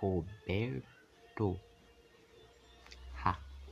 Roberto